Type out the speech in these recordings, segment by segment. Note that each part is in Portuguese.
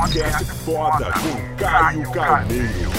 Podcast Foda com Caio Carneiro.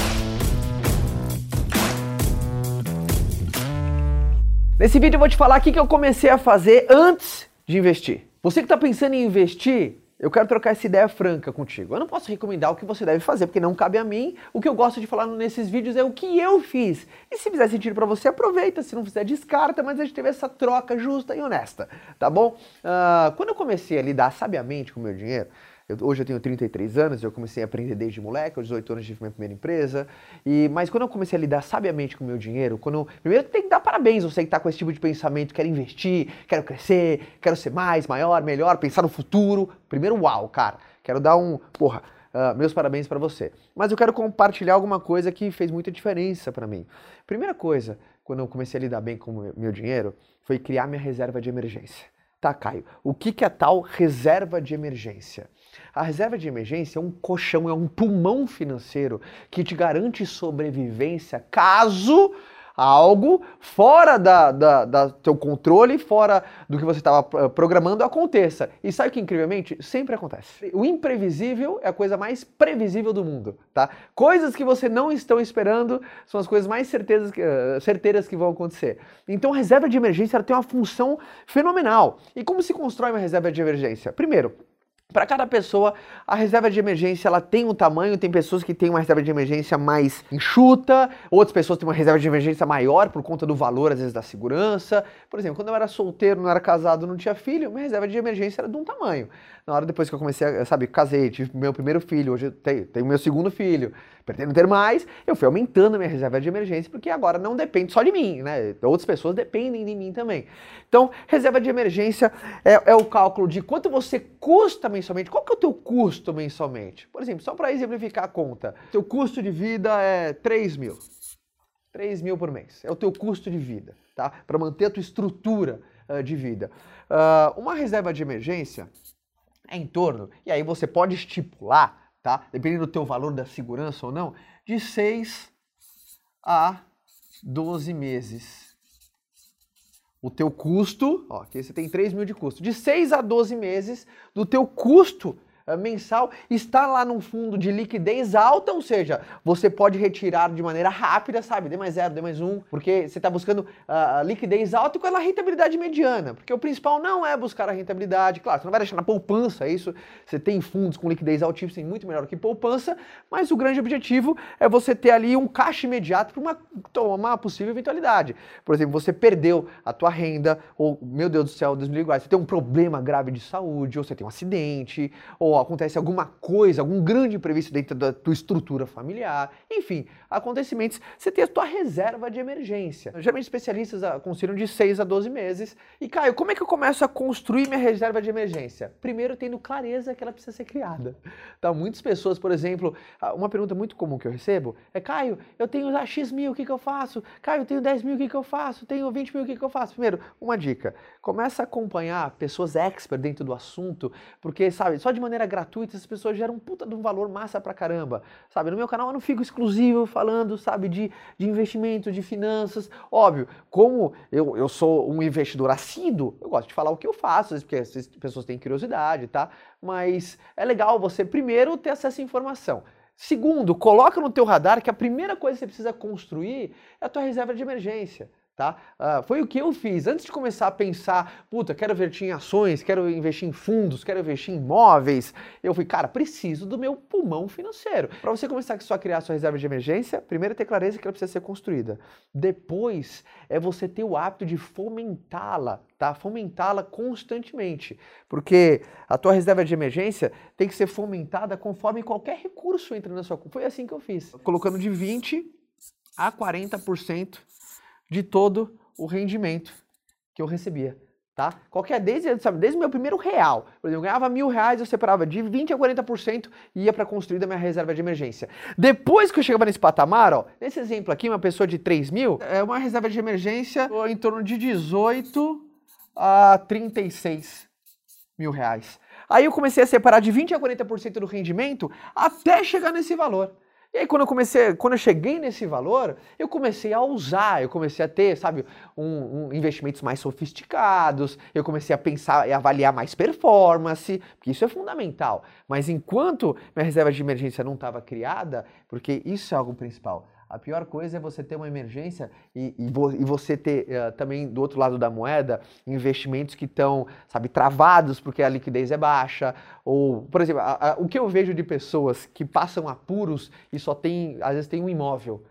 Nesse vídeo eu vou te falar o que que eu comecei a fazer antes de investir. Você que está pensando em investir, eu quero trocar essa ideia franca contigo. Eu não posso recomendar o que você deve fazer, porque não cabe a mim. O que eu gosto de falar nesses vídeos é o que eu fiz. E se fizer sentido para você, aproveita. Se não fizer, descarta. Mas a gente teve essa troca justa e honesta, tá bom? Uh, quando eu comecei a lidar sabiamente com o meu dinheiro, eu, hoje eu tenho 33 anos, eu comecei a aprender desde moleque, aos 18 anos tive minha primeira empresa. E, mas quando eu comecei a lidar sabiamente com o meu dinheiro, quando eu, primeiro tem que dar parabéns você que está com esse tipo de pensamento, quero investir, quero crescer, quero ser mais, maior, melhor, pensar no futuro. Primeiro, uau, cara, quero dar um, porra, uh, meus parabéns para você. Mas eu quero compartilhar alguma coisa que fez muita diferença para mim. Primeira coisa, quando eu comecei a lidar bem com o meu dinheiro, foi criar minha reserva de emergência. Tá, Caio, o que, que é tal reserva de emergência? A reserva de emergência é um colchão, é um pulmão financeiro que te garante sobrevivência caso algo fora da, da, da teu controle, fora do que você estava eh, programando aconteça. E sabe que incrivelmente sempre acontece. O imprevisível é a coisa mais previsível do mundo, tá? Coisas que você não estão esperando são as coisas mais certezas, uh, certeiras que vão acontecer. Então a reserva de emergência tem uma função fenomenal. E como se constrói uma reserva de emergência? Primeiro, para cada pessoa, a reserva de emergência ela tem um tamanho, tem pessoas que têm uma reserva de emergência mais enxuta, outras pessoas têm uma reserva de emergência maior por conta do valor, às vezes, da segurança. Por exemplo, quando eu era solteiro, não era casado, não tinha filho, minha reserva de emergência era de um tamanho. Na hora depois que eu comecei, a, sabe, casei, tive meu primeiro filho, hoje tenho, tenho meu segundo filho, pretendo ter mais, eu fui aumentando a minha reserva de emergência, porque agora não depende só de mim, né? Outras pessoas dependem de mim também. Então, reserva de emergência é, é o cálculo de quanto você custa mensalmente, qual que é o teu custo mensalmente? Por exemplo, só para exemplificar a conta, teu custo de vida é 3 mil. 3 mil por mês. É o teu custo de vida, tá? Para manter a tua estrutura uh, de vida. Uh, uma reserva de emergência é em torno, e aí você pode estipular tá? Dependendo do teu valor da segurança ou não, de 6 a 12 meses. O teu custo, ó, aqui você tem 3 mil de custo, de 6 a 12 meses do teu custo mensal está lá num fundo de liquidez alta, ou seja, você pode retirar de maneira rápida, sabe? D mais zero, D mais um, porque você está buscando uh, liquidez alta com a rentabilidade mediana, porque o principal não é buscar a rentabilidade, claro, você não vai deixar na poupança isso, você tem fundos com liquidez altíssima, muito melhor que poupança, mas o grande objetivo é você ter ali um caixa imediato para uma, uma possível eventualidade. Por exemplo, você perdeu a tua renda, ou, meu Deus do céu, Deus me você tem um problema grave de saúde, ou você tem um acidente, ou ou acontece alguma coisa, algum grande imprevisto dentro da tua estrutura familiar, enfim, acontecimentos, você tem a tua reserva de emergência. Geralmente especialistas aconselham de 6 a 12 meses. E Caio, como é que eu começo a construir minha reserva de emergência? Primeiro tendo clareza que ela precisa ser criada. Tá? Muitas pessoas, por exemplo, uma pergunta muito comum que eu recebo é, Caio, eu tenho ah, X mil, o que, que eu faço? Caio, eu tenho 10 mil, o que, que eu faço? Tenho 20 mil, o que, que eu faço? Primeiro, uma dica, começa a acompanhar pessoas expert dentro do assunto, porque, sabe, só de maneira maneira gratuita, essas pessoas geram um puta de um valor massa pra caramba, sabe? No meu canal eu não fico exclusivo falando, sabe, de, de investimento, de finanças. Óbvio, como eu, eu sou um investidor assíduo, eu gosto de falar o que eu faço, porque as pessoas têm curiosidade, tá? Mas é legal você, primeiro, ter acesso à informação. Segundo, coloca no teu radar que a primeira coisa que você precisa construir é a tua reserva de emergência. Tá? Uh, foi o que eu fiz. Antes de começar a pensar, puta, quero investir em ações, quero investir em fundos, quero investir em imóveis, eu fui, cara, preciso do meu pulmão financeiro. Para você começar só a criar a sua reserva de emergência, primeiro é ter clareza que ela precisa ser construída. Depois é você ter o hábito de fomentá-la, tá? Fomentá-la constantemente. Porque a tua reserva de emergência tem que ser fomentada conforme qualquer recurso entra na sua conta. Foi assim que eu fiz. Colocando de 20 a 40% de todo o rendimento que eu recebia. Tá? Qualquer desde, sabe, desde o meu primeiro real. Por exemplo, eu ganhava mil reais, eu separava de 20% a 40% e ia para construir a minha reserva de emergência. Depois que eu chegava nesse patamar, ó, nesse exemplo aqui, uma pessoa de 3 mil, é uma reserva de emergência em torno de 18 a 36 mil reais. Aí eu comecei a separar de 20% a 40% do rendimento até chegar nesse valor. E aí quando eu comecei, quando eu cheguei nesse valor, eu comecei a usar, eu comecei a ter, sabe, um, um, investimentos mais sofisticados, eu comecei a pensar e avaliar mais performance, porque isso é fundamental. Mas enquanto minha reserva de emergência não estava criada, porque isso é algo principal, a pior coisa é você ter uma emergência e, e, vo, e você ter uh, também do outro lado da moeda investimentos que estão, sabe, travados porque a liquidez é baixa. Ou, por exemplo, a, a, o que eu vejo de pessoas que passam apuros e só tem, às vezes tem um imóvel.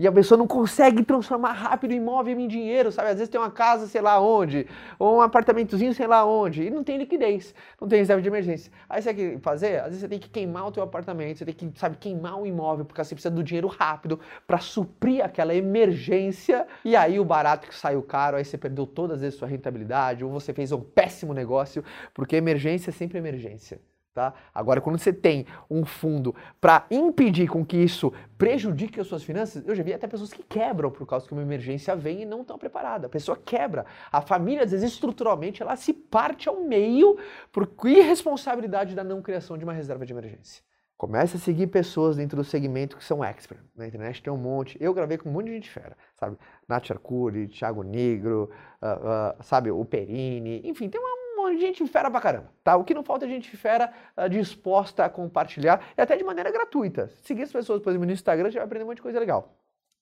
E a pessoa não consegue transformar rápido o imóvel em dinheiro, sabe? Às vezes tem uma casa, sei lá onde, ou um apartamentozinho, sei lá onde, e não tem liquidez, não tem reserva de emergência. Aí você tem que fazer? Às vezes você tem que queimar o teu apartamento, você tem que, sabe, queimar o imóvel, porque você precisa do dinheiro rápido para suprir aquela emergência. E aí o barato que saiu caro, aí você perdeu todas as sua rentabilidade, ou você fez um péssimo negócio, porque emergência é sempre emergência. Tá? Agora, quando você tem um fundo para impedir com que isso prejudique as suas finanças, eu já vi até pessoas que quebram por causa que uma emergência vem e não estão preparadas. A pessoa quebra. A família, às vezes, estruturalmente, ela se parte ao meio por irresponsabilidade da não criação de uma reserva de emergência. Comece a seguir pessoas dentro do segmento que são expert. Na internet tem um monte. Eu gravei com um monte de gente fera, sabe? Nath Arcuri, Thiago Negro, uh, uh, sabe? O Perini. Enfim, tem uma gente fera pra caramba, tá? O que não falta é gente fera uh, disposta a compartilhar, e até de maneira gratuita. Seguir as pessoas, por exemplo, no Instagram, você vai aprender um monte de coisa legal.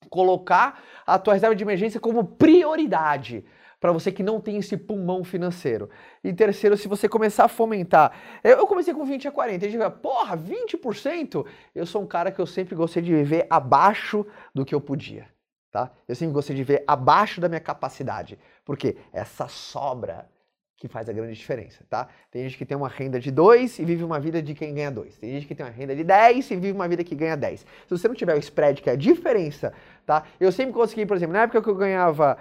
Colocar a tua reserva de emergência como prioridade para você que não tem esse pulmão financeiro. E terceiro, se você começar a fomentar. Eu comecei com 20 a 40, a gente vai, porra, 20%? Eu sou um cara que eu sempre gostei de viver abaixo do que eu podia. Tá? Eu sempre gostei de ver abaixo da minha capacidade. Porque essa sobra que faz a grande diferença, tá? Tem gente que tem uma renda de 2 e vive uma vida de quem ganha 2. Tem gente que tem uma renda de 10 e vive uma vida que ganha 10. Se você não tiver o spread, que é a diferença, tá? Eu sempre consegui, por exemplo, na época que eu ganhava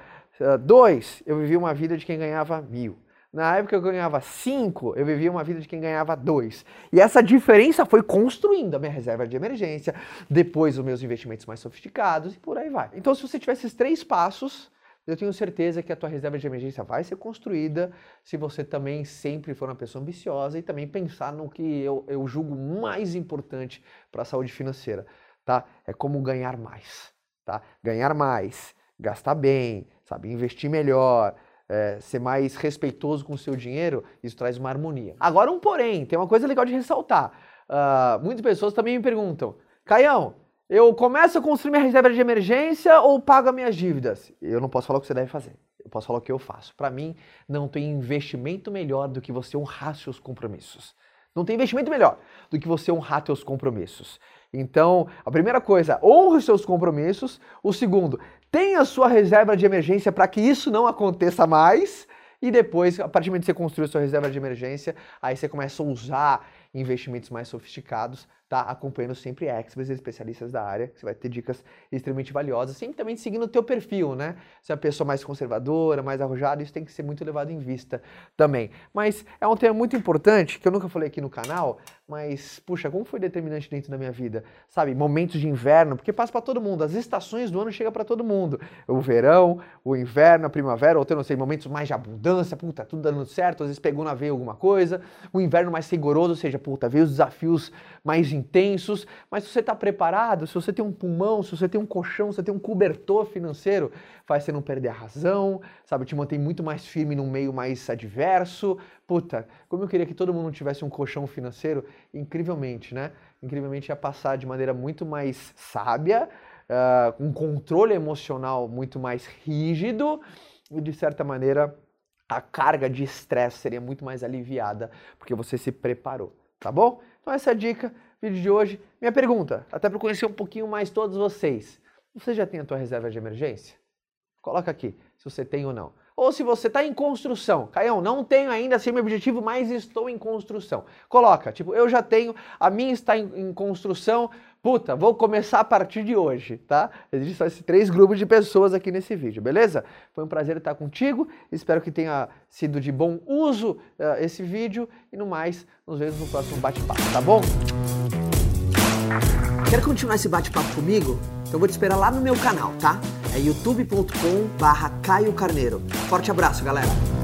2, uh, eu vivia uma vida de quem ganhava mil. Na época que eu ganhava 5, eu vivia uma vida de quem ganhava 2. E essa diferença foi construindo a minha reserva de emergência, depois os meus investimentos mais sofisticados e por aí vai. Então, se você tiver esses três passos, eu tenho certeza que a tua reserva de emergência vai ser construída se você também sempre for uma pessoa ambiciosa e também pensar no que eu, eu julgo mais importante para a saúde financeira, tá? É como ganhar mais, tá? Ganhar mais, gastar bem, sabe? Investir melhor, é, ser mais respeitoso com o seu dinheiro, isso traz uma harmonia. Agora um porém, tem uma coisa legal de ressaltar. Uh, muitas pessoas também me perguntam, Caião, eu começo a construir minha reserva de emergência ou pago as minhas dívidas? Eu não posso falar o que você deve fazer. Eu posso falar o que eu faço. Para mim, não tem investimento melhor do que você honrar seus compromissos. Não tem investimento melhor do que você honrar seus compromissos. Então, a primeira coisa, honre seus compromissos. O segundo, tenha sua reserva de emergência para que isso não aconteça mais. E depois, a partir do momento que você construiu sua reserva de emergência, aí você começa a usar investimentos mais sofisticados tá acompanhando sempre experts, especialistas da área, você vai ter dicas extremamente valiosas, sempre também seguindo o teu perfil, né? Se é pessoa mais conservadora, mais arrojada, isso tem que ser muito levado em vista também. Mas é um tema muito importante, que eu nunca falei aqui no canal, mas, puxa, como foi determinante dentro da minha vida? Sabe, momentos de inverno, porque passa para todo mundo, as estações do ano chegam para todo mundo. O verão, o inverno, a primavera, ou até, não sei, momentos mais de abundância, puta, tudo dando certo, às vezes pegou na veia alguma coisa. O inverno mais rigoroso, ou seja, puta, veio os desafios mais intensos, mas se você está preparado, se você tem um pulmão, se você tem um colchão, se você tem um cobertor financeiro, faz você não perder a razão, sabe, te mantém muito mais firme num meio mais adverso. Puta, como eu queria que todo mundo tivesse um colchão financeiro, incrivelmente, né? Incrivelmente ia passar de maneira muito mais sábia, uh, um controle emocional muito mais rígido e, de certa maneira, a carga de estresse seria muito mais aliviada porque você se preparou, tá bom? Então essa é a dica, vídeo de hoje. Minha pergunta, até para conhecer um pouquinho mais todos vocês. Você já tem a tua reserva de emergência? Coloca aqui se você tem ou não. Ou se você está em construção. Caião, não tenho ainda assim meu objetivo, mas estou em construção. Coloca, tipo, eu já tenho, a minha está em, em construção, puta, vou começar a partir de hoje, tá? Existem esses três grupos de pessoas aqui nesse vídeo, beleza? Foi um prazer estar contigo, espero que tenha sido de bom uso uh, esse vídeo e no mais, nos vemos no próximo bate-papo, tá bom? Quer continuar esse bate-papo comigo? Então vou te esperar lá no meu canal, tá? É youtube.com barra Caio Carneiro. Forte abraço, galera!